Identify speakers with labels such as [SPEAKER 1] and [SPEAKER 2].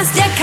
[SPEAKER 1] счастья